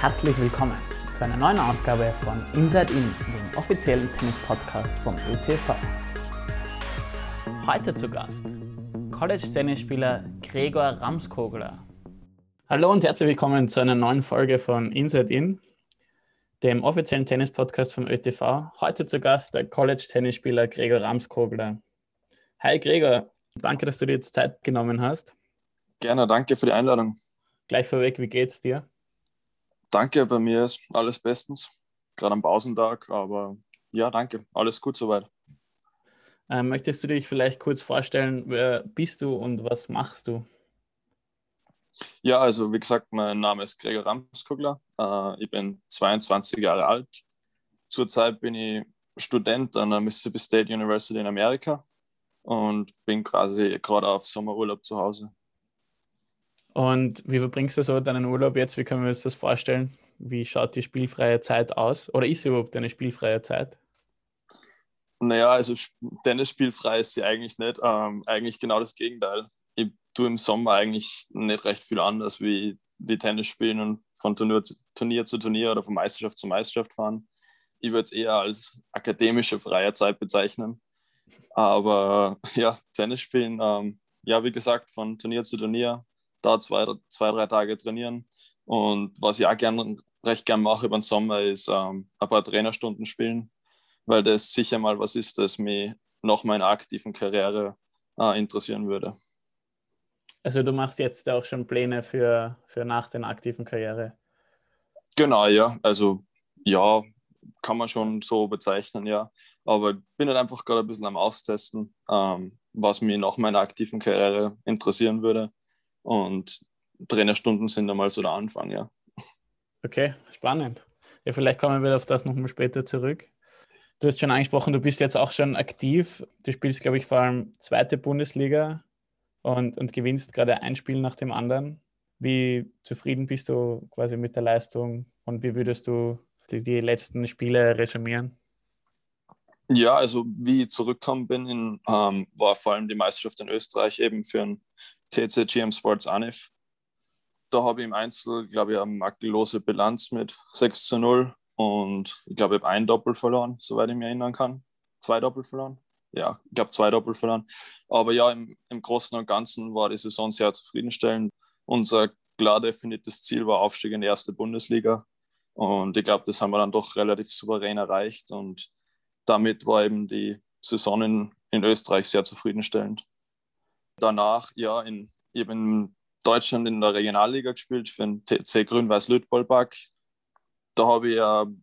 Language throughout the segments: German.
herzlich willkommen zu einer neuen Ausgabe von Inside In, dem offiziellen Tennis-Podcast vom ÖTV. Heute zu Gast College-Tennisspieler Gregor Ramskogler. Hallo und herzlich willkommen zu einer neuen Folge von Inside In, dem offiziellen Tennis-Podcast vom ÖTV. Heute zu Gast der College-Tennisspieler Gregor Ramskogler. Hi Gregor, danke, dass du dir jetzt Zeit genommen hast. Gerne, danke für die Einladung. Gleich vorweg, wie geht's dir? Danke, bei mir ist alles bestens. Gerade am Pausentag, aber ja, danke. Alles gut soweit. Ähm, möchtest du dich vielleicht kurz vorstellen, wer bist du und was machst du? Ja, also wie gesagt, mein Name ist Gregor Ramskugler. Äh, ich bin 22 Jahre alt. Zurzeit bin ich Student an der Mississippi State University in Amerika und bin quasi gerade auf Sommerurlaub zu Hause. Und wie verbringst du so deinen Urlaub jetzt? Wie können wir uns das vorstellen? Wie schaut die spielfreie Zeit aus? Oder ist sie überhaupt eine spielfreie Zeit? Naja, also Tennis spielfrei ist sie eigentlich nicht. Ähm, eigentlich genau das Gegenteil. Ich tue im Sommer eigentlich nicht recht viel anders wie, wie Tennis spielen und von Turnier zu, Turnier zu Turnier oder von Meisterschaft zu Meisterschaft fahren. Ich würde es eher als akademische freie Zeit bezeichnen. Aber ja, Tennis spielen, ähm, ja, wie gesagt, von Turnier zu Turnier, da zwei, zwei drei Tage trainieren. Und was ich auch gern, recht gern mache über den Sommer, ist ähm, ein paar Trainerstunden spielen, weil das sicher mal was ist, das mich nach meiner aktiven Karriere äh, interessieren würde. Also du machst jetzt auch schon Pläne für, für nach der aktiven Karriere? Genau, ja. Also ja, kann man schon so bezeichnen, ja. Aber ich bin halt einfach gerade ein bisschen am Austesten, ähm, was mich nach meiner aktiven Karriere interessieren würde. Und Trainerstunden sind einmal so der Anfang, ja. Okay, spannend. Ja, vielleicht kommen wir auf das nochmal später zurück. Du hast schon angesprochen, du bist jetzt auch schon aktiv. Du spielst, glaube ich, vor allem zweite Bundesliga und, und gewinnst gerade ein Spiel nach dem anderen. Wie zufrieden bist du quasi mit der Leistung und wie würdest du die, die letzten Spiele resümieren? Ja, also wie ich zurückgekommen bin, in, ähm, war vor allem die Meisterschaft in Österreich eben für einen TC GM Sports Anif. Da habe ich im Einzel, glaube ich, eine makellose Bilanz mit 6 zu 0 und ich glaube, ich habe ein Doppel verloren, soweit ich mich erinnern kann. Zwei Doppel verloren? Ja, ich glaube, zwei Doppel verloren. Aber ja, im, im Großen und Ganzen war die Saison sehr zufriedenstellend. Unser klar definiertes Ziel war Aufstieg in die erste Bundesliga. Und ich glaube, das haben wir dann doch relativ souverän erreicht. Und damit war eben die Saison in, in Österreich sehr zufriedenstellend danach, ja, in, in Deutschland in der Regionalliga gespielt für den TC Grün-Weiß Lütbollbach. Da habe ich eine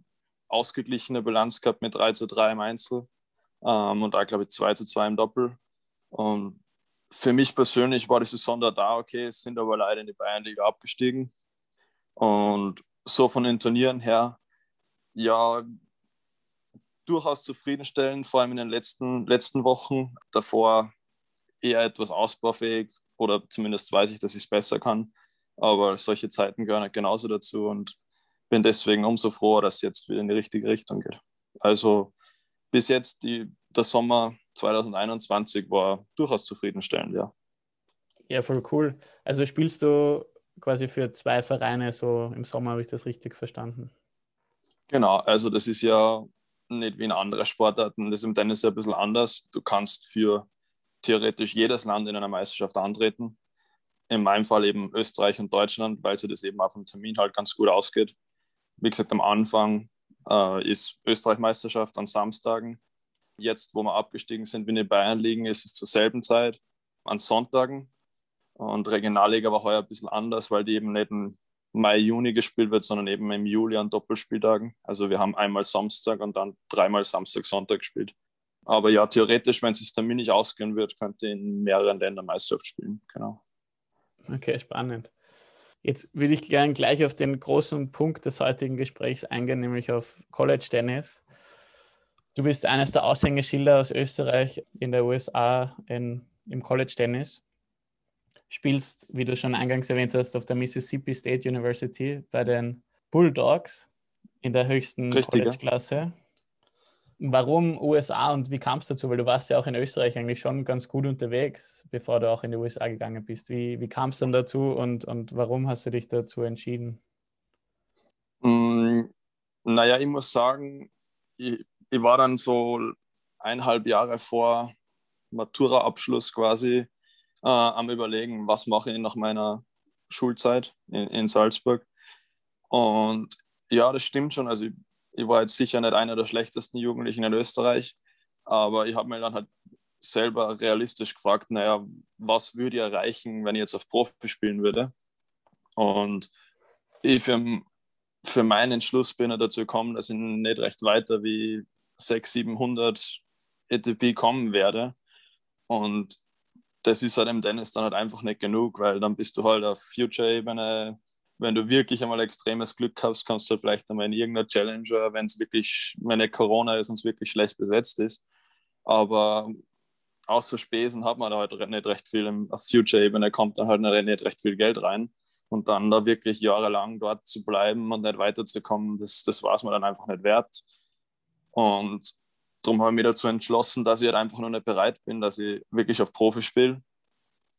ausgeglichene Bilanz gehabt mit 3 zu 3 im Einzel ähm, und da glaube ich 2 zu 2 im Doppel. Und für mich persönlich war die Saison da, da okay, sind aber leider in die Bayernliga abgestiegen. Und so von den Turnieren her, ja, durchaus zufriedenstellend, vor allem in den letzten, letzten Wochen. Davor eher etwas ausbaufähig oder zumindest weiß ich, dass ich es besser kann. Aber solche Zeiten gehören halt genauso dazu und bin deswegen umso froher, dass es jetzt wieder in die richtige Richtung geht. Also bis jetzt die, der Sommer 2021 war durchaus zufriedenstellend, ja. Ja, voll cool. Also spielst du quasi für zwei Vereine so im Sommer, habe ich das richtig verstanden? Genau, also das ist ja nicht wie in anderen Sportarten, das ist im Tennis ja ein bisschen anders. Du kannst für theoretisch jedes Land in einer Meisterschaft antreten. In meinem Fall eben Österreich und Deutschland, weil sie das eben auf dem Termin halt ganz gut ausgeht. Wie gesagt, am Anfang äh, ist Österreich-Meisterschaft an Samstagen. Jetzt, wo wir abgestiegen sind, wenn in Bayern liegen, ist es zur selben Zeit an Sonntagen. Und Regionalliga war heuer ein bisschen anders, weil die eben nicht im Mai, Juni gespielt wird, sondern eben im Juli an Doppelspieltagen. Also wir haben einmal Samstag und dann dreimal Samstag, Sonntag gespielt. Aber ja, theoretisch, wenn es sich Termin nicht ausgehen wird, könnte in mehreren Ländern Meisterschaft spielen. Genau. Okay, spannend. Jetzt würde ich gerne gleich auf den großen Punkt des heutigen Gesprächs eingehen, nämlich auf College Tennis. Du bist eines der Aushängeschilder aus Österreich in der USA in, im College Tennis. Spielst, wie du schon eingangs erwähnt hast, auf der Mississippi State University bei den Bulldogs in der höchsten College-Klasse. Warum USA und wie kam es dazu? Weil du warst ja auch in Österreich eigentlich schon ganz gut unterwegs, bevor du auch in die USA gegangen bist. Wie, wie kam es dann dazu und, und warum hast du dich dazu entschieden? Mm, naja, ich muss sagen, ich, ich war dann so eineinhalb Jahre vor Matura-Abschluss quasi äh, am Überlegen, was mache ich nach meiner Schulzeit in, in Salzburg. Und ja, das stimmt schon. Also ich, ich war jetzt sicher nicht einer der schlechtesten Jugendlichen in Österreich, aber ich habe mir dann halt selber realistisch gefragt, naja, was würde ich erreichen, wenn ich jetzt auf Profi spielen würde? Und ich für, für meinen Entschluss bin ich dazu gekommen, dass ich nicht recht weiter wie 600, 700 ATP kommen werde. Und das ist halt im Tennis dann halt einfach nicht genug, weil dann bist du halt auf Future-Ebene. Wenn du wirklich einmal extremes Glück hast, kannst du vielleicht einmal in irgendeiner Challenger, wenn es wirklich, wenn nicht Corona ist und es wirklich schlecht besetzt ist. Aber außer Spesen hat man da halt nicht recht viel. Auf Future-Ebene kommt dann halt nicht recht viel Geld rein. Und dann da wirklich jahrelang dort zu bleiben und nicht weiterzukommen, das, das war es mir dann einfach nicht wert. Und darum habe ich mich dazu entschlossen, dass ich halt einfach noch nicht bereit bin, dass ich wirklich auf Profi spiele.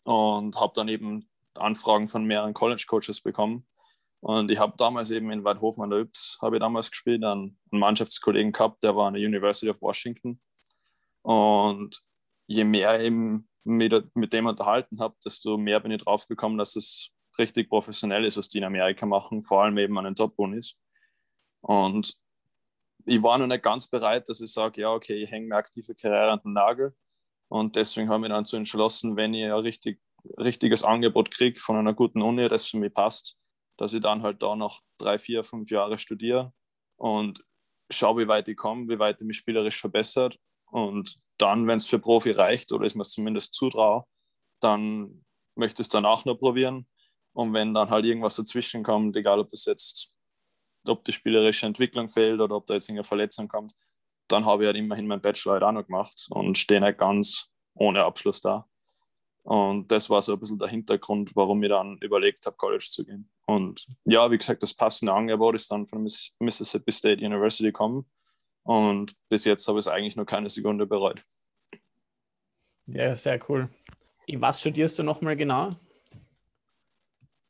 Und habe dann eben Anfragen von mehreren College-Coaches bekommen. Und ich habe damals eben in Weidhofen an der Yps, habe ich damals gespielt, einen, Mannschaftskollegen gehabt, der war an der University of Washington. Und je mehr ich eben mit, mit dem unterhalten habe, desto mehr bin ich drauf gekommen, dass es richtig professionell ist, was die in Amerika machen, vor allem eben an den Top-Unis. Und ich war noch nicht ganz bereit, dass ich sage, ja, okay, ich hänge mir aktive Karriere an den Nagel. Und deswegen habe ich dann zu entschlossen, wenn ich ein richtig, richtiges Angebot kriege von einer guten Uni, das für mich passt, dass ich dann halt da noch drei, vier, fünf Jahre studiere und schaue, wie weit ich komme, wie weit ich mich spielerisch verbessert. Und dann, wenn es für Profi reicht oder ich mir es zumindest zutraue, dann möchte ich es danach noch probieren. Und wenn dann halt irgendwas dazwischen kommt, egal ob das jetzt ob die spielerische Entwicklung fehlt oder ob da jetzt eine Verletzung kommt, dann habe ich halt immerhin meinen Bachelor halt auch noch gemacht und stehe nicht ganz ohne Abschluss da. Und das war so ein bisschen der Hintergrund, warum ich dann überlegt habe, College zu gehen. Und ja, wie gesagt, das passende Angebot ist dann von Mississippi State University gekommen. Und bis jetzt habe ich es eigentlich nur keine Sekunde bereut. Ja, sehr cool. Was studierst du nochmal genau?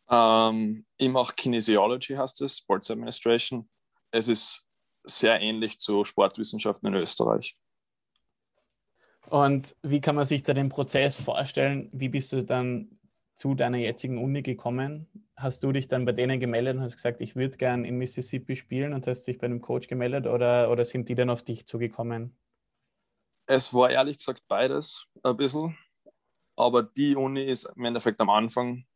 Ähm, ich mache Kinesiology, heißt es, Sports Administration. Es ist sehr ähnlich zu Sportwissenschaften in Österreich. Und wie kann man sich da den Prozess vorstellen? Wie bist du dann zu deiner jetzigen Uni gekommen? Hast du dich dann bei denen gemeldet und hast gesagt, ich würde gern in Mississippi spielen und hast dich bei einem Coach gemeldet oder, oder sind die dann auf dich zugekommen? Es war ehrlich gesagt beides ein bisschen. Aber die Uni ist im Endeffekt am Anfang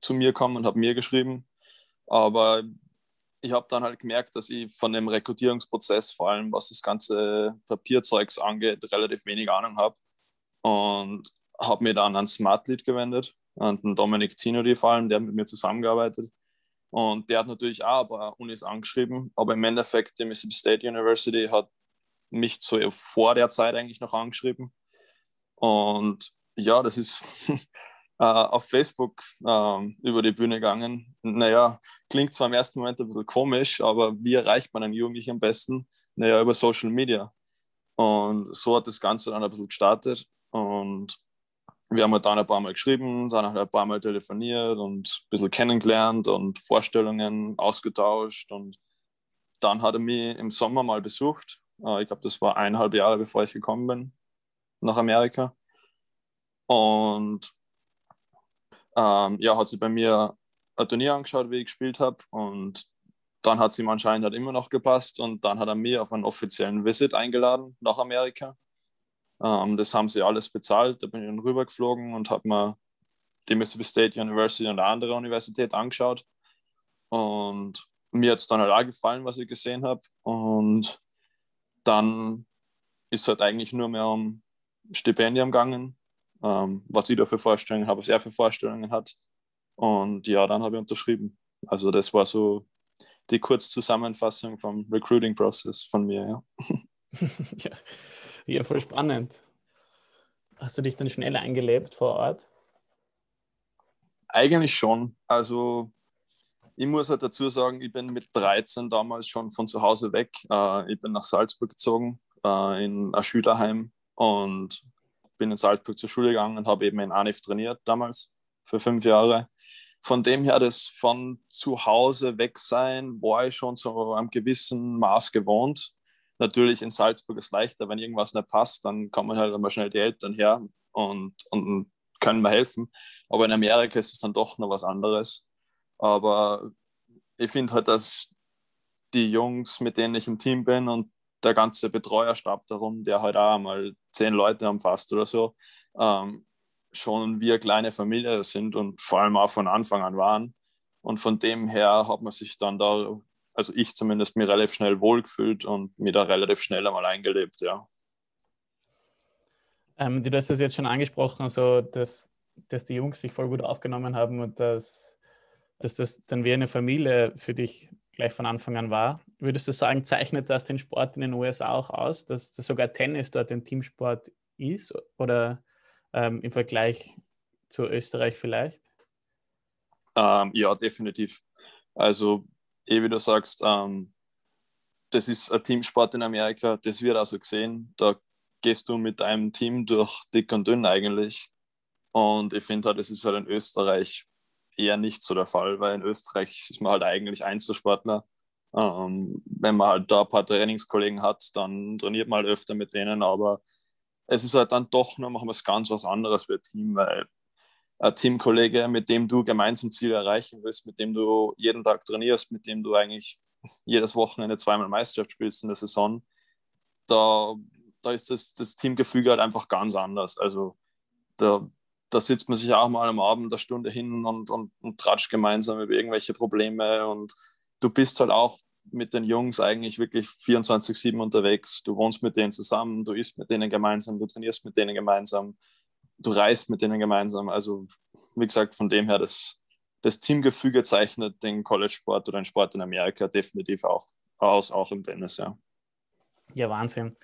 zu mir gekommen und habe mir geschrieben. Aber ich habe dann halt gemerkt, dass ich von dem Rekrutierungsprozess, vor allem was das ganze Papierzeugs angeht, relativ wenig Ahnung habe. Und habe mir dann an Smartlead gewendet, an den Dominik Zinodi vor allem, der mit mir zusammengearbeitet. Und der hat natürlich auch ein paar Unis angeschrieben, aber im Endeffekt die Mississippi State University hat mich zu, vor der Zeit eigentlich noch angeschrieben. Und ja, das ist auf Facebook äh, über die Bühne gegangen. Naja, klingt zwar im ersten Moment ein bisschen komisch, aber wie erreicht man einen Jugendlichen am besten? Naja, über Social Media. Und so hat das Ganze dann ein bisschen gestartet. Und wir haben halt dann ein paar Mal geschrieben, dann halt ein paar Mal telefoniert und ein bisschen kennengelernt und Vorstellungen ausgetauscht. Und dann hat er mich im Sommer mal besucht. Äh, ich glaube, das war eineinhalb Jahre, bevor ich gekommen bin nach Amerika. Und ähm, ja, hat sie bei mir ein Turnier angeschaut, wie ich gespielt habe und dann hat es ihm anscheinend halt immer noch gepasst und dann hat er mir auf einen offiziellen Visit eingeladen nach Amerika. Ähm, das haben sie alles bezahlt, da bin ich dann rübergeflogen und habe mir die Mississippi State University und eine andere Universität angeschaut und mir hat es dann halt auch gefallen, was ich gesehen habe und dann ist halt eigentlich nur mehr um Stipendium gegangen ähm, was ich da für Vorstellungen habe, was er für Vorstellungen hat. Und ja, dann habe ich unterschrieben. Also das war so die Kurzzusammenfassung vom Recruiting-Prozess von mir, ja. ja. ja, voll spannend. Hast du dich dann schnell eingelebt vor Ort? Eigentlich schon. Also ich muss halt dazu sagen, ich bin mit 13 damals schon von zu Hause weg. Äh, ich bin nach Salzburg gezogen, äh, in ein Schülerheim und bin in Salzburg zur Schule gegangen und habe eben in ANIF trainiert damals für fünf Jahre. von dem her, das von zu Hause weg sein, war ich schon zu einem gewissen Maß gewohnt. Natürlich in Salzburg ist leichter, wenn irgendwas nicht passt, dann kommen halt immer schnell die Eltern her und, und können mir helfen. Aber in Amerika ist es dann doch noch was anderes. Aber ich finde halt, dass die Jungs, mit denen ich im Team bin und der ganze Betreuerstab darum, der halt auch mal zehn Leute umfasst oder so, ähm, schon wir kleine Familie sind und vor allem auch von Anfang an waren. Und von dem her hat man sich dann da, also ich zumindest, mir relativ schnell wohlgefühlt und mir da relativ schnell einmal eingelebt, ja. Ähm, du hast das jetzt schon angesprochen, so dass, dass die Jungs sich voll gut aufgenommen haben und dass, dass das dann wie eine Familie für dich gleich von Anfang an war. Würdest du sagen, zeichnet das den Sport in den USA auch aus, dass, dass sogar Tennis dort ein Teamsport ist? Oder ähm, im Vergleich zu Österreich vielleicht? Ähm, ja, definitiv. Also, eh wie du sagst, ähm, das ist ein Teamsport in Amerika, das wird also gesehen. Da gehst du mit deinem Team durch dick und dünn eigentlich. Und ich finde halt, das ist halt in Österreich eher nicht so der Fall, weil in Österreich ist man halt eigentlich Einzelsportler. Ähm, wenn man halt da ein paar Trainingskollegen hat, dann trainiert man halt öfter mit denen, aber es ist halt dann doch noch mal ganz was anderes für ein Team, weil ein Teamkollege, mit dem du gemeinsam Ziele erreichen willst, mit dem du jeden Tag trainierst, mit dem du eigentlich jedes Wochenende zweimal Meisterschaft spielst in der Saison, da, da ist das, das Teamgefüge halt einfach ganz anders. Also da, da sitzt man sich auch mal am Abend eine Stunde hin und, und, und tratscht gemeinsam über irgendwelche Probleme und du bist halt auch mit den Jungs eigentlich wirklich 24-7 unterwegs. Du wohnst mit denen zusammen, du isst mit denen gemeinsam, du trainierst mit denen gemeinsam, du reist mit denen gemeinsam. Also, wie gesagt, von dem her, das, das Teamgefüge zeichnet den College-Sport oder den Sport in Amerika definitiv auch aus, auch im Tennis, ja. Ja, Wahnsinn.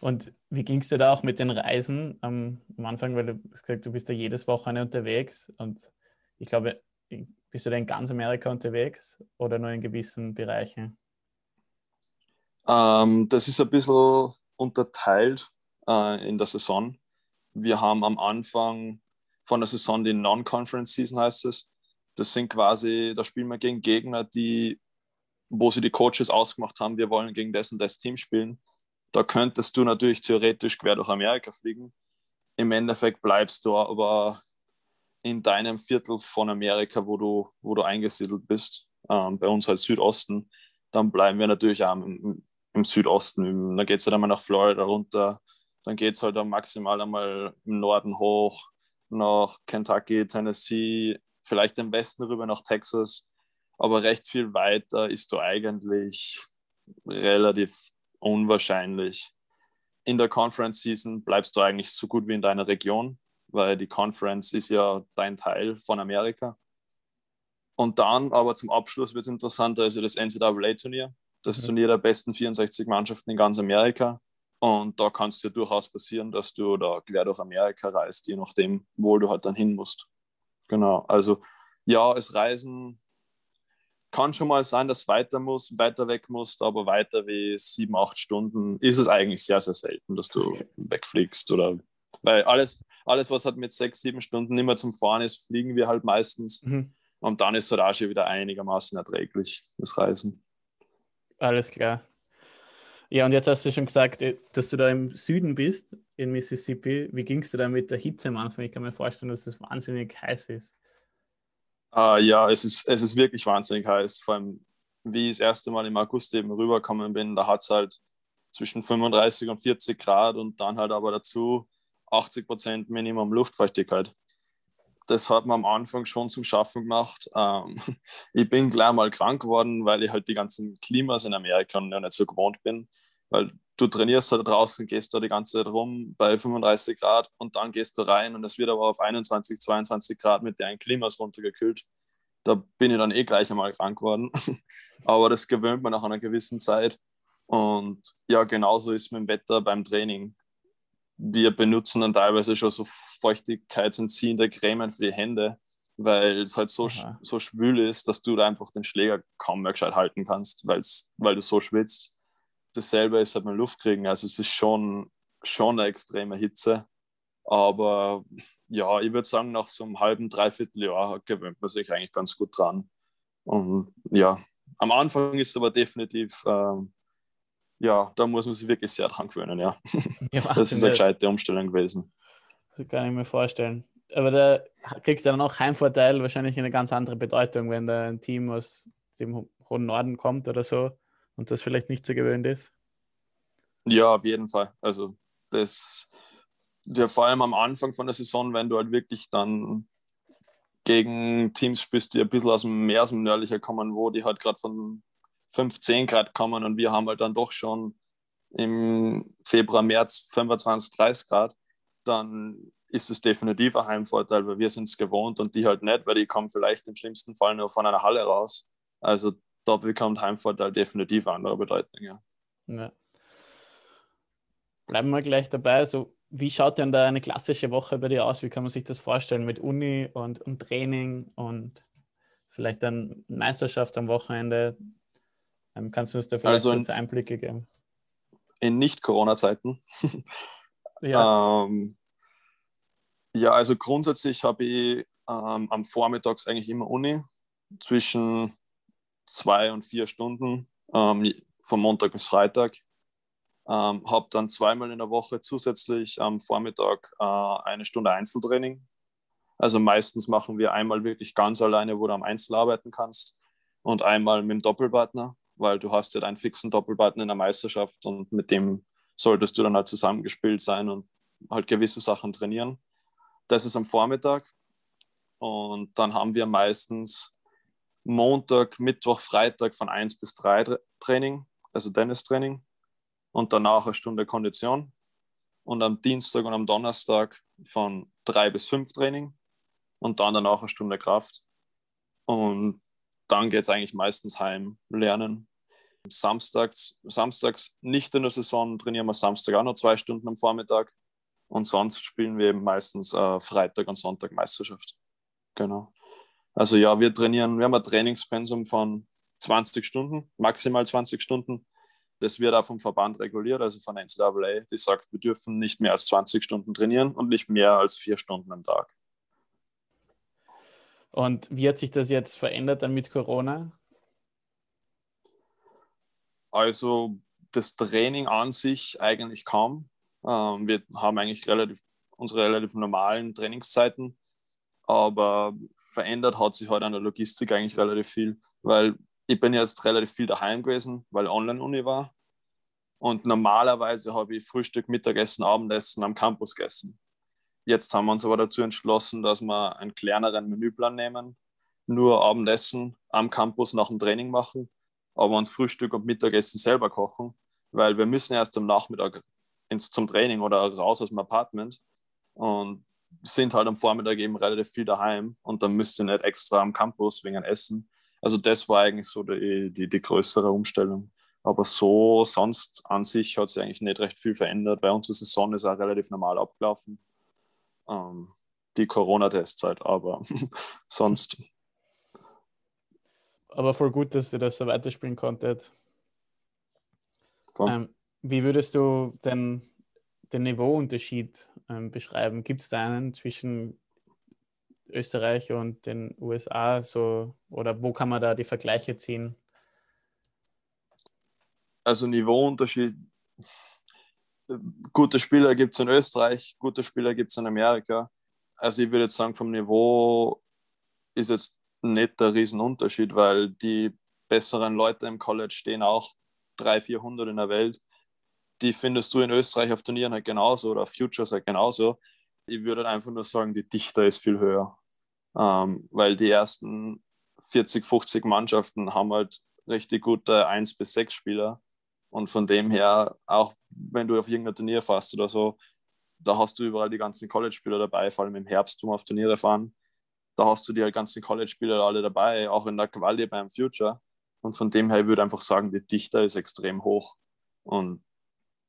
Und wie ging es dir da auch mit den Reisen am, am Anfang? Weil du hast gesagt, du bist da jedes Wochenende unterwegs und ich glaube, bist du da in ganz Amerika unterwegs oder nur in gewissen Bereichen? Ähm, das ist ein bisschen unterteilt äh, in der Saison. Wir haben am Anfang von der Saison die Non-Conference Season, heißt es. Das sind quasi, da spielen wir gegen Gegner, die, wo sie die Coaches ausgemacht haben, wir wollen gegen das und das Team spielen. Da könntest du natürlich theoretisch quer durch Amerika fliegen. Im Endeffekt bleibst du aber in deinem Viertel von Amerika, wo du, wo du eingesiedelt bist, ähm, bei uns halt Südosten, dann bleiben wir natürlich auch im, im Südosten. Dann geht es halt einmal nach Florida runter, dann geht es halt dann maximal einmal im Norden hoch, nach Kentucky, Tennessee, vielleicht im Westen rüber nach Texas. Aber recht viel weiter ist du eigentlich relativ unwahrscheinlich. In der Conference Season bleibst du eigentlich so gut wie in deiner Region weil die Conference ist ja dein Teil von Amerika. Und dann aber zum Abschluss wird es interessanter, also das NCAA-Turnier, das mhm. Turnier der besten 64 Mannschaften in ganz Amerika. Und da kann es dir durchaus passieren, dass du da quer durch Amerika reist, je nachdem, wo du halt dann hin musst. Genau, also ja, es Reisen kann schon mal sein, dass weiter muss, weiter weg musst, aber weiter wie sieben, acht Stunden ist es eigentlich sehr, sehr selten, dass du okay. wegfliegst oder weil alles, alles, was halt mit sechs, sieben Stunden nicht mehr zum Fahren ist, fliegen wir halt meistens. Mhm. Und dann ist halt auch schon wieder einigermaßen erträglich, das Reisen. Alles klar. Ja, und jetzt hast du schon gesagt, äh, dass du da im Süden bist, in Mississippi. Wie ging es dir da mit der Hitze am Anfang? Ich kann mir vorstellen, dass es wahnsinnig heiß ist. Uh, ja, es ist, es ist wirklich wahnsinnig heiß. Vor allem, wie ich das erste Mal im August eben rübergekommen bin, da hat es halt zwischen 35 und 40 Grad und dann halt aber dazu 80 Prozent Minimum Luftfeuchtigkeit. Das hat man am Anfang schon zum Schaffen gemacht. Ähm, ich bin gleich mal krank geworden, weil ich halt die ganzen Klimas in Amerika noch nicht so gewohnt bin. Weil du trainierst halt draußen, gehst da die ganze Zeit rum bei 35 Grad und dann gehst du rein und es wird aber auf 21, 22 Grad mit deinen Klimas runtergekühlt. Da bin ich dann eh gleich einmal krank geworden. aber das gewöhnt man nach einer gewissen Zeit. Und ja, genauso ist mit dem Wetter beim Training wir benutzen dann teilweise schon so feuchtigkeitsentziehende Cremen für die Hände, weil es halt so, so schwül ist, dass du da einfach den Schläger kaum mehr gescheit halten kannst, weil du so schwitzt. Dasselbe ist halt mit Luftkriegen. Also es ist schon, schon eine extreme Hitze. Aber ja, ich würde sagen, nach so einem halben, dreiviertel Jahr gewöhnt man sich eigentlich ganz gut dran. Und ja, am Anfang ist es aber definitiv, ähm, ja, da muss man sich wirklich sehr dran gewöhnen, ja. ja das ist eine gescheite Umstellung gewesen. Das kann ich mir vorstellen. Aber da kriegst du dann auch Heimvorteil, wahrscheinlich eine ganz andere Bedeutung, wenn da ein Team aus dem hohen Norden kommt oder so und das vielleicht nicht so gewöhnt ist. Ja, auf jeden Fall. Also das, ja, vor allem am Anfang von der Saison, wenn du halt wirklich dann gegen Teams spielst, die ein bisschen aus dem Meer, aus dem nördlicher kommen, wo die halt gerade von 15 Grad kommen und wir haben halt dann doch schon im Februar, März 25, 30 Grad, dann ist es definitiv ein Heimvorteil, weil wir sind es gewohnt und die halt nicht, weil die kommen vielleicht im schlimmsten Fall nur von einer Halle raus. Also da bekommt Heimvorteil definitiv andere Bedeutung, ja. ja. Bleiben wir gleich dabei. So, wie schaut denn da eine klassische Woche bei dir aus? Wie kann man sich das vorstellen mit Uni und, und Training und vielleicht dann Meisterschaft am Wochenende? Ähm, kannst du uns da vielleicht also in, Einblicke geben? In Nicht-Corona-Zeiten. ja. ähm, ja, also grundsätzlich habe ich ähm, am Vormittags eigentlich immer Uni zwischen zwei und vier Stunden ähm, von Montag bis Freitag. Ähm, habe dann zweimal in der Woche zusätzlich am Vormittag äh, eine Stunde Einzeltraining. Also meistens machen wir einmal wirklich ganz alleine, wo du am Einzel arbeiten kannst und einmal mit dem Doppelpartner, weil du hast ja einen fixen Doppelpartner in der Meisterschaft und mit dem solltest du dann halt zusammengespielt sein und halt gewisse Sachen trainieren. Das ist am Vormittag und dann haben wir meistens Montag, Mittwoch, Freitag von 1 bis 3 Training, also Tennistraining und danach eine Stunde Kondition. Und am Dienstag und am Donnerstag von 3 bis 5 Training und dann danach eine Stunde Kraft. Und dann geht es eigentlich meistens heim lernen. Samstags, samstags nicht in der Saison trainieren wir Samstag auch noch zwei Stunden am Vormittag. Und sonst spielen wir eben meistens äh, Freitag und Sonntag Meisterschaft. Genau. Also ja, wir trainieren, wir haben ein Trainingspensum von 20 Stunden, maximal 20 Stunden. Das wird auch vom Verband reguliert, also von NCAA, die sagt, wir dürfen nicht mehr als 20 Stunden trainieren und nicht mehr als vier Stunden am Tag. Und wie hat sich das jetzt verändert dann mit Corona? Also das Training an sich eigentlich kaum. Ähm, wir haben eigentlich relativ, unsere relativ normalen Trainingszeiten aber verändert hat sich halt an der Logistik eigentlich relativ viel, weil ich bin jetzt relativ viel daheim gewesen, weil Online-Uni war. Und normalerweise habe ich Frühstück, Mittagessen, Abendessen am Campus gegessen. Jetzt haben wir uns aber dazu entschlossen, dass wir einen kleineren Menüplan nehmen, nur Abendessen am Campus nach dem Training machen, aber uns Frühstück und Mittagessen selber kochen, weil wir müssen erst am Nachmittag ins, zum Training oder raus aus dem Apartment. Und sind halt am Vormittag eben relativ viel daheim und dann müsst ihr nicht extra am Campus wegen Essen. Also das war eigentlich so die, die, die größere Umstellung. Aber so sonst an sich hat sich eigentlich nicht recht viel verändert, weil unsere Saison ist auch relativ normal abgelaufen. Ähm, die Corona-Testzeit, aber sonst. Aber voll gut, dass ihr das so weiterspielen konntet. Ähm, wie würdest du denn den Niveauunterschied ähm, beschreiben? Gibt es da einen zwischen Österreich und den USA so oder wo kann man da die Vergleiche ziehen? Also Niveauunterschied. Gute Spieler gibt es in Österreich, gute Spieler gibt es in Amerika. Also ich würde jetzt sagen, vom Niveau ist jetzt nicht der Riesenunterschied, weil die besseren Leute im College stehen auch 300, 400 in der Welt die findest du in Österreich auf Turnieren halt genauso oder auf Futures halt genauso. Ich würde halt einfach nur sagen, die Dichte ist viel höher, ähm, weil die ersten 40, 50 Mannschaften haben halt richtig gute 1 bis 6 Spieler und von dem her, auch wenn du auf irgendein Turnier fährst oder so, da hast du überall die ganzen College-Spieler dabei, vor allem im Herbst, wo auf Turniere fahren. Da hast du die ganzen College-Spieler alle dabei, auch in der Quali beim Future. Und von dem her würde ich einfach sagen, die Dichte ist extrem hoch. Und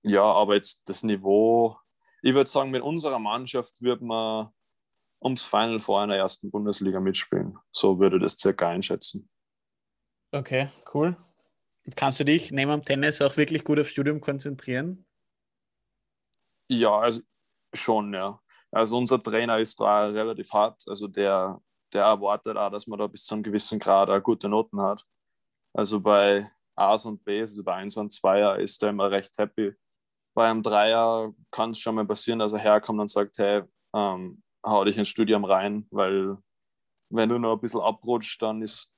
ja, aber jetzt das Niveau, ich würde sagen, mit unserer Mannschaft würde man ums Final vor einer ersten Bundesliga mitspielen. So würde das circa einschätzen. Okay, cool. Kannst du dich neben dem Tennis auch wirklich gut aufs Studium konzentrieren? Ja, also schon, ja. Also unser Trainer ist da relativ hart. Also der, der erwartet auch, dass man da bis zu einem gewissen Grad auch gute Noten hat. Also bei A's und B's, also bei 1 und 2er ist er immer recht happy. Bei einem Dreier kann es schon mal passieren, dass er herkommt und sagt, hey, ähm, hau dich ins Studium rein, weil wenn du noch ein bisschen abrutscht, dann ist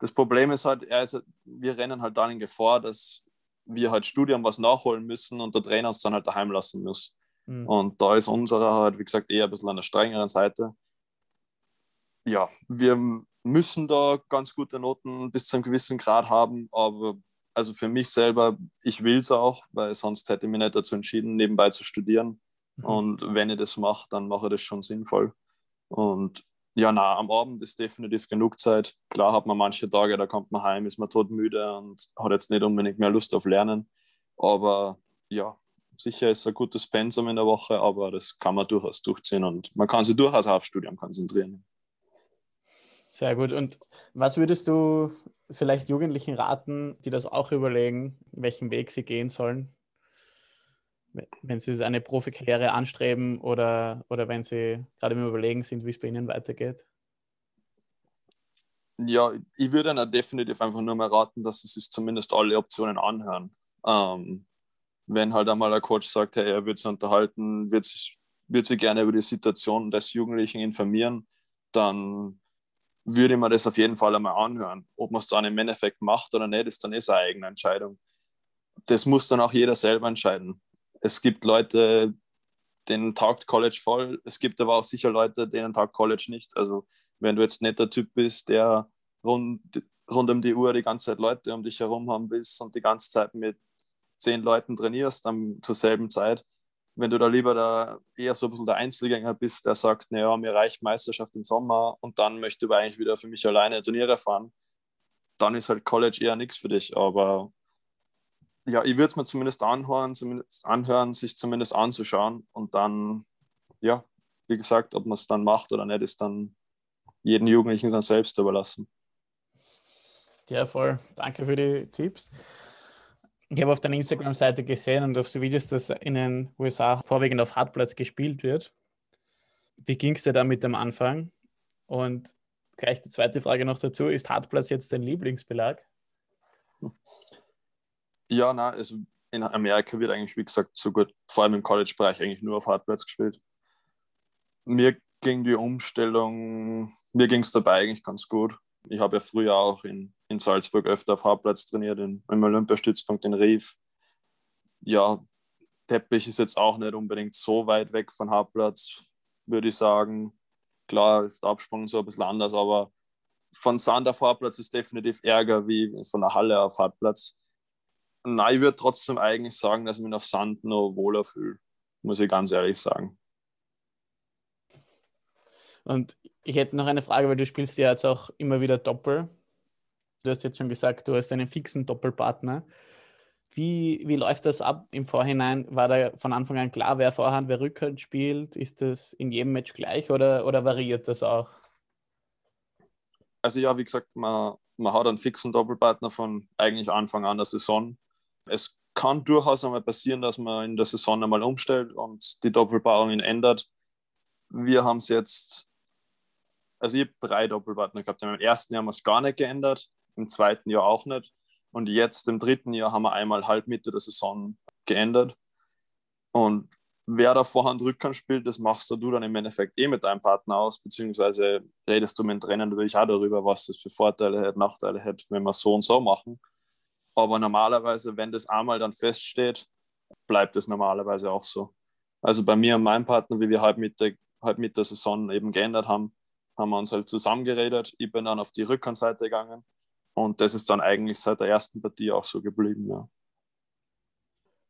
das Problem ist halt, ist, wir rennen halt dann in Gefahr, dass wir halt Studium was nachholen müssen und der Trainer uns dann halt daheim lassen muss. Mhm. Und da ist unserer halt, wie gesagt, eher ein bisschen an der strengeren Seite. Ja, wir müssen da ganz gute Noten bis zu einem gewissen Grad haben, aber also für mich selber, ich will es auch, weil sonst hätte ich mich nicht dazu entschieden, nebenbei zu studieren. Mhm. Und wenn ich das mache, dann mache ich das schon sinnvoll. Und ja, na, am Abend ist definitiv genug Zeit. Klar hat man manche Tage, da kommt man heim, ist man todmüde und hat jetzt nicht unbedingt mehr Lust auf Lernen. Aber ja, sicher ist ein gutes Pensum in der Woche, aber das kann man durchaus durchziehen und man kann sich durchaus auf Studium konzentrieren. Sehr gut. Und was würdest du vielleicht Jugendlichen raten, die das auch überlegen, welchen Weg sie gehen sollen? Wenn sie eine Profikarriere anstreben oder, oder wenn sie gerade im Überlegen sind, wie es bei ihnen weitergeht? Ja, ich würde ihnen definitiv einfach nur mal raten, dass sie sich zumindest alle Optionen anhören. Ähm, wenn halt einmal der Coach sagt, hey, er wird sich unterhalten, wird sich, wird sich gerne über die Situation des Jugendlichen informieren, dann würde mir das auf jeden Fall einmal anhören. Ob man es dann im Endeffekt macht oder nicht, ist dann eh seine eigene Entscheidung. Das muss dann auch jeder selber entscheiden. Es gibt Leute, denen taugt College voll. Es gibt aber auch sicher Leute, denen taugt College nicht. Also wenn du jetzt nicht der Typ bist, der rund, rund um die Uhr die ganze Zeit Leute um dich herum haben willst und die ganze Zeit mit zehn Leuten trainierst dann zur selben Zeit, wenn du da lieber da eher so ein bisschen der Einzelgänger bist, der sagt, naja, mir reicht Meisterschaft im Sommer und dann möchte ich eigentlich wieder für mich alleine Turniere fahren, dann ist halt College eher nichts für dich. Aber ja, ich würde es mir zumindest anhören, zumindest anhören, sich zumindest anzuschauen und dann, ja, wie gesagt, ob man es dann macht oder nicht, ist dann jeden Jugendlichen dann selbst überlassen. Ja, voll. Danke für die Tipps. Ich habe auf deiner Instagram-Seite gesehen und auf so Videos, dass in den USA vorwiegend auf Hartplatz gespielt wird. Wie ging es dir da mit dem Anfang? Und gleich die zweite Frage noch dazu: Ist Hartplatz jetzt dein Lieblingsbelag? Ja, na, also in Amerika wird eigentlich, wie gesagt, so gut, vor allem im College-Bereich, eigentlich nur auf Hartplatz gespielt. Mir ging die Umstellung, mir ging es dabei eigentlich ganz gut. Ich habe ja früher auch in, in Salzburg öfter auf Hauptplatz trainiert, in, im Olympiastützpunkt in Rief. Ja, Teppich ist jetzt auch nicht unbedingt so weit weg von Hauptplatz, würde ich sagen. Klar ist der Absprung so ein bisschen anders, aber von Sand auf Hauptplatz ist definitiv ärger wie von der Halle auf Hartplatz. Nein, ich würde trotzdem eigentlich sagen, dass ich mich auf Sand noch wohler fühle, muss ich ganz ehrlich sagen. Und ich hätte noch eine Frage, weil du spielst ja jetzt auch immer wieder Doppel. Du hast jetzt schon gesagt, du hast einen fixen Doppelpartner. Wie, wie läuft das ab im Vorhinein? War da von Anfang an klar, wer Vorhand, wer Rückhand spielt? Ist das in jedem Match gleich oder, oder variiert das auch? Also ja, wie gesagt, man, man hat einen fixen Doppelpartner von eigentlich Anfang an der Saison. Es kann durchaus einmal passieren, dass man in der Saison einmal umstellt und die Doppelpaarungen ändert. Wir haben es jetzt also ich habe drei Doppelpartner gehabt. Im ersten Jahr haben wir es gar nicht geändert, im zweiten Jahr auch nicht. Und jetzt im dritten Jahr haben wir einmal halb Mitte der Saison geändert. Und wer da Vorhand Rückhand spielt, das machst du dann im Endeffekt eh mit deinem Partner aus, beziehungsweise redest du mit dem Trainer natürlich auch darüber, was das für Vorteile hat, Nachteile hat, wenn wir so und so machen. Aber normalerweise, wenn das einmal dann feststeht, bleibt es normalerweise auch so. Also bei mir und meinem Partner, wie wir halb Mitte, halb Mitte der Saison eben geändert haben, haben wir uns halt zusammengeredet. Ich bin dann auf die Rückhandseite gegangen und das ist dann eigentlich seit der ersten Partie auch so geblieben. Ja,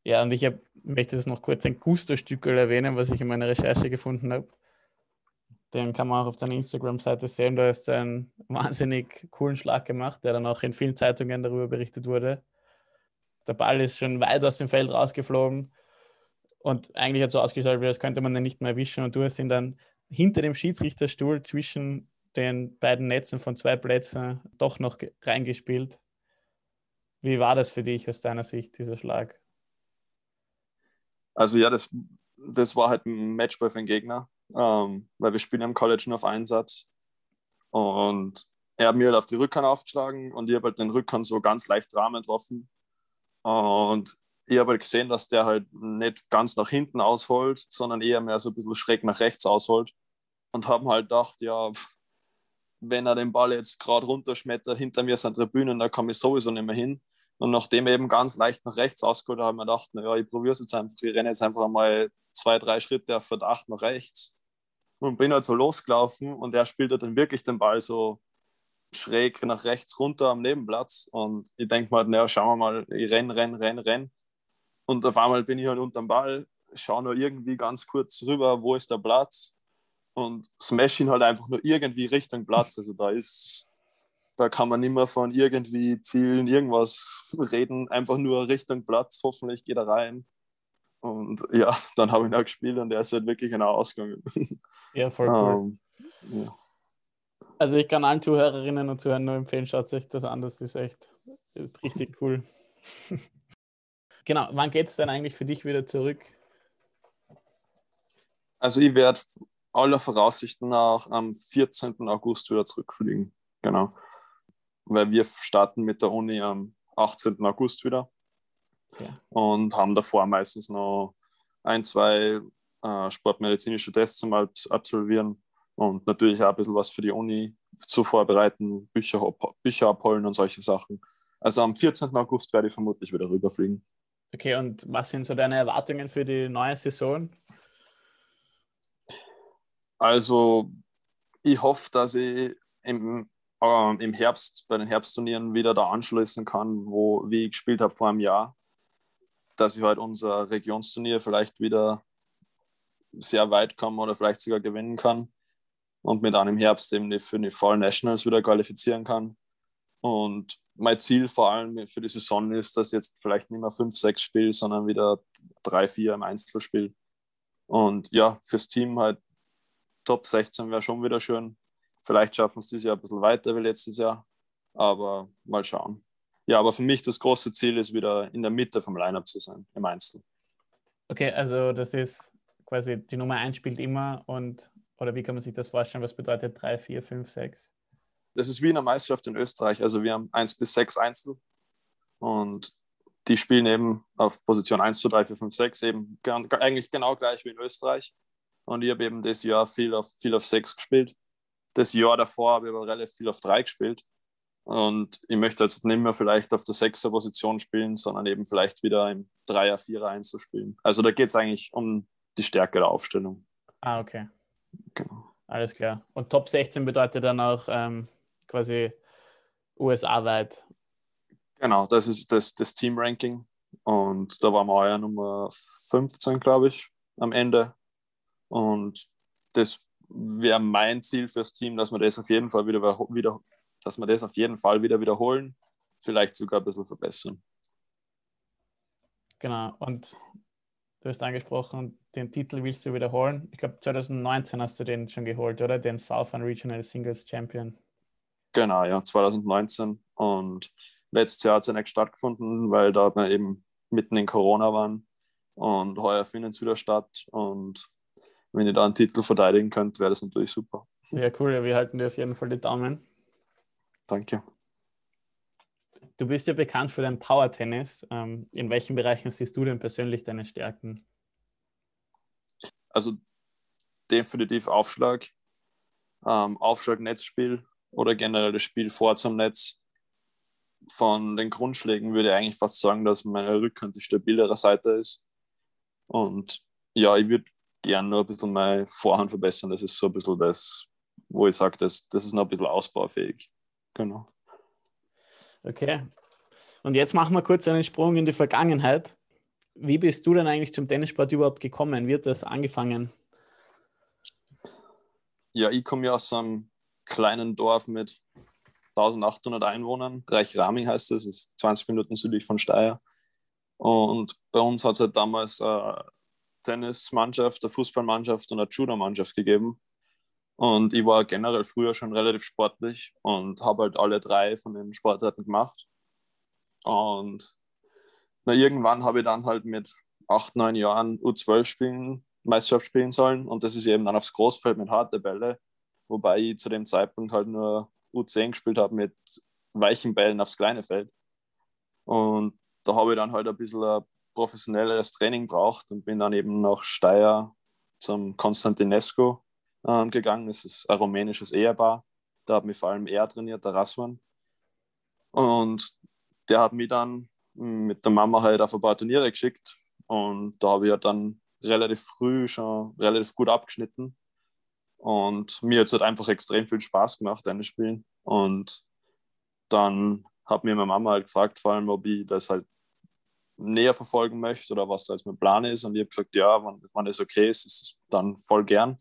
ja und ich hab, möchte jetzt noch kurz ein Gusto-Stückel erwähnen, was ich in meiner Recherche gefunden habe. Den kann man auch auf deiner Instagram-Seite sehen. Da du einen wahnsinnig coolen Schlag gemacht, der dann auch in vielen Zeitungen darüber berichtet wurde. Der Ball ist schon weit aus dem Feld rausgeflogen und eigentlich hat so ausgeschaut, als könnte man den nicht mehr erwischen und du hast ihn dann hinter dem Schiedsrichterstuhl zwischen den beiden Netzen von zwei Plätzen doch noch reingespielt. Wie war das für dich aus deiner Sicht, dieser Schlag? Also ja, das das war halt ein Matchball für den Gegner, ähm, weil wir spielen im College nur auf Einsatz. Und er hat mir halt auf die Rückhand aufgeschlagen und ich habe halt den Rückhand so ganz leicht Rahmen getroffen. Und ich habe halt gesehen, dass der halt nicht ganz nach hinten ausholt, sondern eher mehr so ein bisschen schräg nach rechts ausholt. Und haben halt gedacht, ja, wenn er den Ball jetzt gerade runterschmettert, hinter mir sind Tribünen, da komme ich sowieso nicht mehr hin. Und nachdem er eben ganz leicht nach rechts ausgeholt hat, habe ich mir gedacht, ich probiere es jetzt einfach. Ich renne jetzt einfach mal zwei, drei Schritte auf Verdacht nach rechts. Und bin halt so losgelaufen und er spielte dann wirklich den Ball so schräg nach rechts runter am Nebenplatz. Und ich denke mal, naja, schauen wir mal, ich renn, renn, renn, renn. Und auf einmal bin ich halt unterm Ball, schaue nur irgendwie ganz kurz rüber, wo ist der Platz und smash ihn halt einfach nur irgendwie Richtung Platz. Also da ist da kann man nicht mehr von irgendwie Zielen, irgendwas reden, einfach nur Richtung Platz, hoffentlich geht er rein. Und ja, dann habe ich ihn auch gespielt und er ist halt wirklich genau ausgegangen. Ja, voll cool. Um, ja. Also ich kann allen Zuhörerinnen und Zuhörern nur empfehlen, schaut sich das an, das ist echt ist richtig cool. genau, wann geht es denn eigentlich für dich wieder zurück? Also ich werde aller Voraussichten nach am 14. August wieder zurückfliegen. Genau weil wir starten mit der Uni am 18. August wieder ja. und haben davor meistens noch ein, zwei äh, sportmedizinische Tests zum absolvieren und natürlich auch ein bisschen was für die Uni zu vorbereiten, Bücher, Bücher abholen und solche Sachen. Also am 14. August werde ich vermutlich wieder rüberfliegen. Okay, und was sind so deine Erwartungen für die neue Saison? Also, ich hoffe, dass ich im ähm, im Herbst bei den Herbstturnieren wieder da anschließen kann, wo wie ich gespielt habe vor einem Jahr, dass ich halt unser Regionsturnier vielleicht wieder sehr weit komme oder vielleicht sogar gewinnen kann und mit einem Herbst eben für die Fall Nationals wieder qualifizieren kann. Und mein Ziel vor allem für die Saison ist, dass jetzt vielleicht nicht mehr 5, 6 spiele, sondern wieder 3, 4 im Einzelspiel. Und ja, fürs Team halt Top 16 wäre schon wieder schön. Vielleicht schaffen es dieses Jahr ein bisschen weiter wie letztes Jahr, aber mal schauen. Ja, aber für mich das große Ziel ist wieder in der Mitte vom Lineup zu sein, im Einzel. Okay, also das ist quasi die Nummer 1 spielt immer und oder wie kann man sich das vorstellen? Was bedeutet 3, 4, 5, 6? Das ist wie in der Meisterschaft in Österreich. Also wir haben 1 bis 6 Einzel und die spielen eben auf Position 1, 2, 3, 4, 5, 6 eben eigentlich genau gleich wie in Österreich. Und ich habe eben das Jahr viel auf, viel auf 6 gespielt das Jahr davor habe ich aber relativ viel auf drei gespielt. Und ich möchte jetzt nicht mehr vielleicht auf der sechster Position spielen, sondern eben vielleicht wieder im Dreier, Vierer einzuspielen. Also da geht es eigentlich um die Stärke der Aufstellung. Ah, okay. Genau. Alles klar. Und Top 16 bedeutet dann auch ähm, quasi USA-weit. Genau, das ist das, das Team-Ranking. Und da waren wir heuer Nummer 15, glaube ich, am Ende. Und das wäre mein Ziel fürs Team, dass wir das auf jeden Fall wieder, wieder, dass wir das auf jeden Fall wieder wiederholen, vielleicht sogar ein bisschen verbessern. Genau, und du hast angesprochen, den Titel willst du wiederholen. Ich glaube, 2019 hast du den schon geholt, oder? Den Southern Regional Singles Champion. Genau, ja, 2019. Und letztes Jahr hat es ja nicht stattgefunden, weil da wir eben mitten in Corona waren. Und heuer findet es wieder statt. Und wenn ihr da einen Titel verteidigen könnt, wäre das natürlich super. Ja, cool. Wir halten dir auf jeden Fall die Daumen. Danke. Du bist ja bekannt für dein Power-Tennis. Ähm, in welchen Bereichen siehst du denn persönlich deine Stärken? Also definitiv Aufschlag, ähm, Aufschlag-Netzspiel oder generell das Spiel vor zum Netz. Von den Grundschlägen würde ich eigentlich fast sagen, dass meine Rückhand die stabilere Seite ist. Und ja, ich würde gern nur ein bisschen meine Vorhand verbessern. Das ist so ein bisschen das, wo ich sage, das, das ist noch ein bisschen ausbaufähig. Genau. Okay. Und jetzt machen wir kurz einen Sprung in die Vergangenheit. Wie bist du denn eigentlich zum Tennissport überhaupt gekommen? Wird das angefangen? Ja, ich komme ja aus so einem kleinen Dorf mit 1800 Einwohnern. Reichraming heißt es, ist 20 Minuten südlich von Steyr. Und bei uns hat es halt damals äh, Tennismannschaft, eine Fußballmannschaft und eine Judo-Mannschaft gegeben. Und ich war generell früher schon relativ sportlich und habe halt alle drei von den Sportarten gemacht. Und na, irgendwann habe ich dann halt mit acht, neun Jahren U12 spielen Meisterschaft spielen sollen. Und das ist eben dann aufs Großfeld mit harte Bälle, wobei ich zu dem Zeitpunkt halt nur U10 gespielt habe mit weichen Bällen aufs kleine Feld. Und da habe ich dann halt ein bisschen professionelleres Training braucht und bin dann eben nach Steyr zum Konstantinescu äh, gegangen. Das ist ein rumänisches Ehepaar. Da hat mich vor allem er trainiert, der Rasman. Und der hat mich dann mit der Mama halt auf ein paar Turniere geschickt. Und da habe ich halt dann relativ früh schon relativ gut abgeschnitten. Und mir hat es halt einfach extrem viel Spaß gemacht, Tennis spielen. Und dann hat mir meine Mama halt gefragt, vor allem, ob ich das halt näher verfolgen möchte oder was da jetzt mein Plan ist. Und ich habe gesagt, ja, wenn, wenn das okay ist, ist es dann voll gern.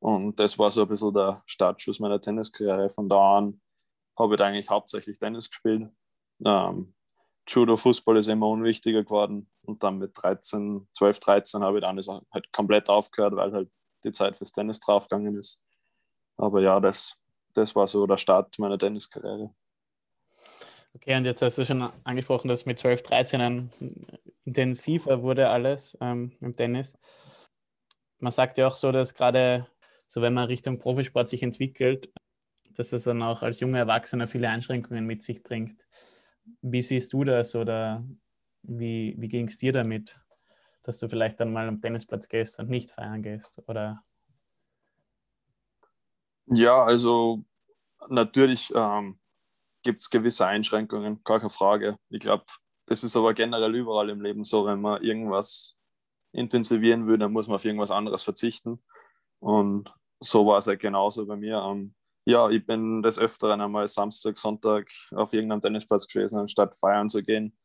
Und das war so ein bisschen der Startschuss meiner Tenniskarriere. Von da an habe ich eigentlich hauptsächlich Tennis gespielt. Ähm, Judo, Fußball ist immer unwichtiger geworden. Und dann mit 13, 12, 13 habe ich dann halt komplett aufgehört, weil halt die Zeit fürs Tennis draufgegangen ist. Aber ja, das, das war so der Start meiner Tenniskarriere. Okay, und jetzt hast du schon angesprochen, dass mit 12, 13 intensiver wurde alles ähm, im Tennis. Man sagt ja auch so, dass gerade so, wenn man Richtung Profisport sich entwickelt, dass es dann auch als junger Erwachsener viele Einschränkungen mit sich bringt. Wie siehst du das oder wie, wie ging es dir damit, dass du vielleicht dann mal am Tennisplatz gehst und nicht feiern gehst? Oder? Ja, also natürlich ähm, gibt es gewisse Einschränkungen, gar keine Frage. Ich glaube, das ist aber generell überall im Leben so, wenn man irgendwas intensivieren will, dann muss man auf irgendwas anderes verzichten. Und so war es halt genauso bei mir. Ähm, ja, ich bin des Öfteren einmal Samstag, Sonntag auf irgendeinem Tennisplatz gewesen, anstatt feiern zu gehen.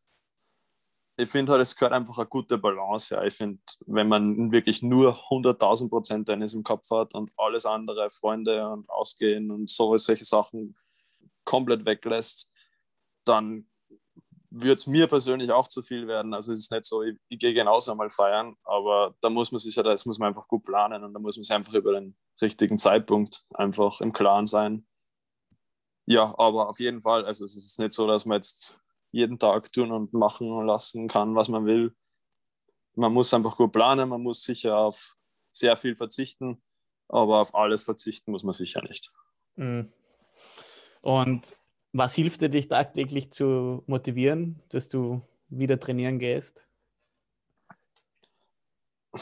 Ich finde halt, es gehört einfach eine gute Balance her. Ich finde, wenn man wirklich nur 100.000 Prozent Tennis im Kopf hat und alles andere, Freunde und Ausgehen und so, solche Sachen komplett weglässt, dann würde es mir persönlich auch zu viel werden. Also es ist nicht so, ich, ich gehe genauso einmal feiern, aber da muss man sich ja, das muss man einfach gut planen und da muss man sich einfach über den richtigen Zeitpunkt einfach im Klaren sein. Ja, aber auf jeden Fall, also es ist nicht so, dass man jetzt jeden Tag tun und machen und lassen kann, was man will. Man muss einfach gut planen, man muss sicher auf sehr viel verzichten, aber auf alles verzichten muss man sicher nicht. Mhm. Und was hilft dir, dich tagtäglich zu motivieren, dass du wieder trainieren gehst?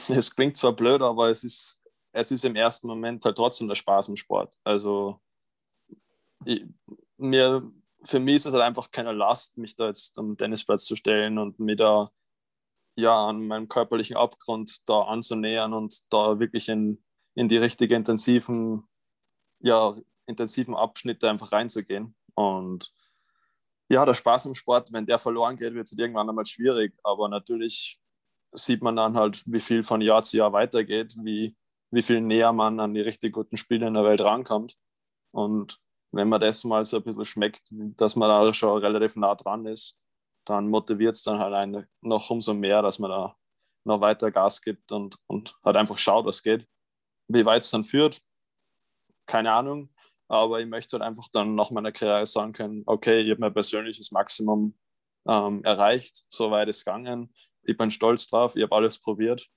Es klingt zwar blöd, aber es ist, es ist im ersten Moment halt trotzdem der Spaß im Sport. Also ich, mir, für mich ist es halt einfach keine Last, mich da jetzt am Tennisplatz zu stellen und mir da ja an meinem körperlichen Abgrund da anzunähern und da wirklich in, in die richtige intensiven ja, intensiven Abschnitte einfach reinzugehen. Und ja, der Spaß im Sport, wenn der verloren geht, wird es irgendwann einmal schwierig. Aber natürlich sieht man dann halt, wie viel von Jahr zu Jahr weitergeht, wie, wie viel näher man an die richtig guten Spiele in der Welt rankommt. Und wenn man das mal so ein bisschen schmeckt, dass man da schon relativ nah dran ist, dann motiviert es dann halt einen noch umso mehr, dass man da noch weiter Gas gibt und, und halt einfach schaut, was geht. Wie weit es dann führt, keine Ahnung. Aber ich möchte halt einfach dann nach meiner Karriere sagen können, okay, ich habe mein persönliches Maximum ähm, erreicht, so weit ist gegangen. Ich bin stolz drauf, ich habe alles probiert.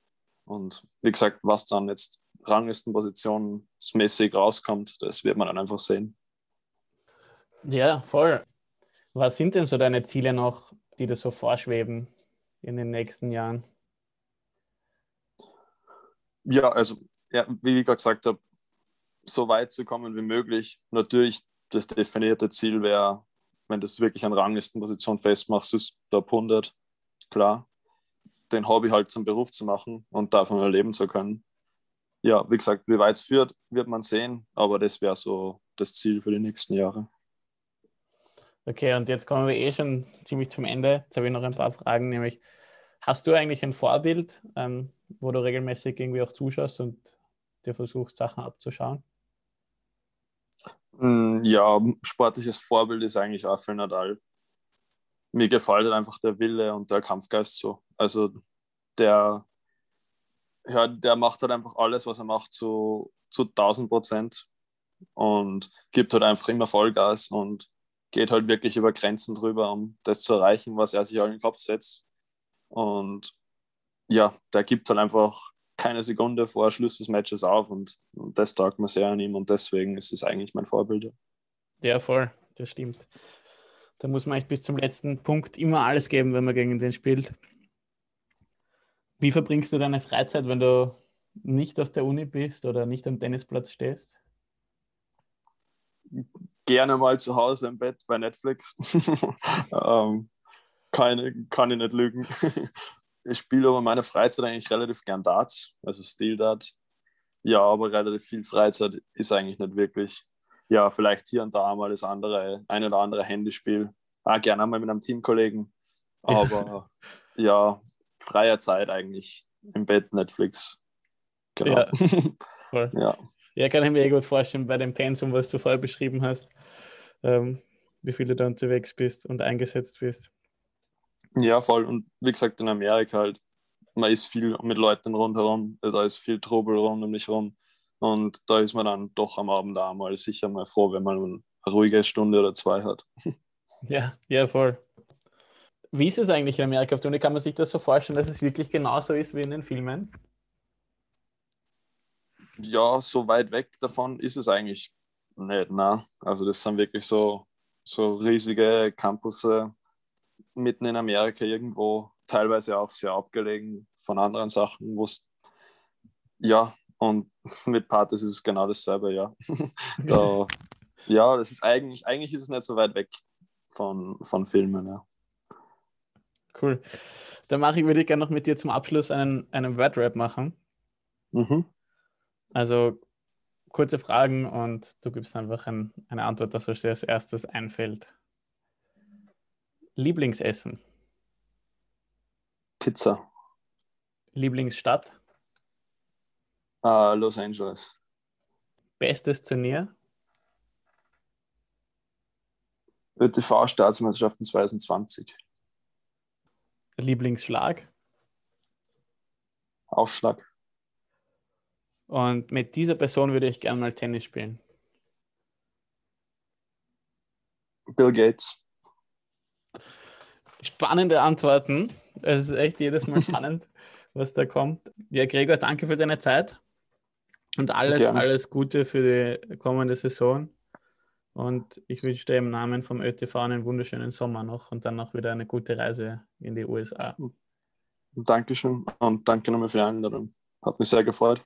Und wie gesagt, was dann jetzt ranglistenpositionsmäßig rauskommt, das wird man dann einfach sehen. Ja, voll. Was sind denn so deine Ziele noch, die dir so vorschweben in den nächsten Jahren? Ja, also ja, wie ich gerade gesagt habe, so weit zu kommen wie möglich. Natürlich, das definierte Ziel wäre, wenn du es wirklich an Ranglistenposition festmachst, ist Top 100, klar. Den Hobby halt zum Beruf zu machen und davon erleben zu können. Ja, wie gesagt, wie weit es führt, wird man sehen, aber das wäre so das Ziel für die nächsten Jahre. Okay, und jetzt kommen wir eh schon ziemlich zum Ende. Jetzt habe ich noch ein paar Fragen, nämlich hast du eigentlich ein Vorbild, ähm, wo du regelmäßig irgendwie auch zuschaust und dir versuchst, Sachen abzuschauen? Mm, ja, sportliches Vorbild ist eigentlich auch für Nadal. Mir gefällt halt einfach der Wille und der Kampfgeist so. Also der, ja, der macht halt einfach alles, was er macht, zu, zu 1000 Prozent und gibt halt einfach immer Vollgas und geht halt wirklich über Grenzen drüber, um das zu erreichen, was er sich in den Kopf setzt. Und ja, der gibt halt einfach keine Sekunde vor Schluss des Matches auf und, und das taugt mir sehr an ihm und deswegen ist es eigentlich mein Vorbild. Ja, voll, das stimmt. Da muss man eigentlich bis zum letzten Punkt immer alles geben, wenn man gegen den spielt. Wie verbringst du deine Freizeit, wenn du nicht auf der Uni bist oder nicht am Tennisplatz stehst? Gerne mal zu Hause im Bett bei Netflix. ähm, keine, kann ich nicht lügen. ich spiele aber meine Freizeit eigentlich relativ gern Darts, also Steel Dart. Ja, aber relativ viel Freizeit ist eigentlich nicht wirklich. Ja, vielleicht hier und da mal das andere, ein oder andere Handyspiel. Ah, gerne mal mit einem Teamkollegen. Aber ja, freie Zeit eigentlich im Bett, Netflix. Genau. Ja, voll. ja. ja, kann ich mir eh gut vorstellen bei dem Pensum, was du vorher beschrieben hast, ähm, wie viel du da unterwegs bist und eingesetzt bist. Ja, voll. Und wie gesagt, in Amerika halt, man ist viel mit Leuten rundherum, da ist viel Trubel rund um mich rum. Und da ist man dann doch am Abend auch mal sicher mal froh, wenn man eine ruhige Stunde oder zwei hat. Ja, ja, voll. Wie ist es eigentlich in Amerika auf der Uni? Kann man sich das so vorstellen, dass es wirklich genauso ist wie in den Filmen? Ja, so weit weg davon ist es eigentlich nicht. Na. Also das sind wirklich so, so riesige Campus mitten in Amerika irgendwo, teilweise auch sehr abgelegen von anderen Sachen, wo es ja, und mit Partys ist es genau dasselbe, ja. da, ja, das ist eigentlich, eigentlich ist es nicht so weit weg von, von Filmen, ja. Cool. Dann mache ich, würde ich gerne noch mit dir zum Abschluss einen, einen Word-Rap machen. Mhm. Also kurze Fragen und du gibst einfach ein, eine Antwort, das euch als erstes einfällt. Lieblingsessen? Pizza. Lieblingsstadt? Uh, Los Angeles. Bestes Turnier? ÖTV-Staatsmeisterschaften 2020. Lieblingsschlag? Aufschlag. Und mit dieser Person würde ich gerne mal Tennis spielen. Bill Gates. Spannende Antworten. Es ist echt jedes Mal spannend, was da kommt. Ja, Gregor, danke für deine Zeit und alles, alles Gute für die kommende Saison. Und ich wünsche dir im Namen vom ÖTV einen wunderschönen Sommer noch und dann auch wieder eine gute Reise in die USA. Dankeschön und danke nochmal für die Einladung. Hat mich sehr gefreut.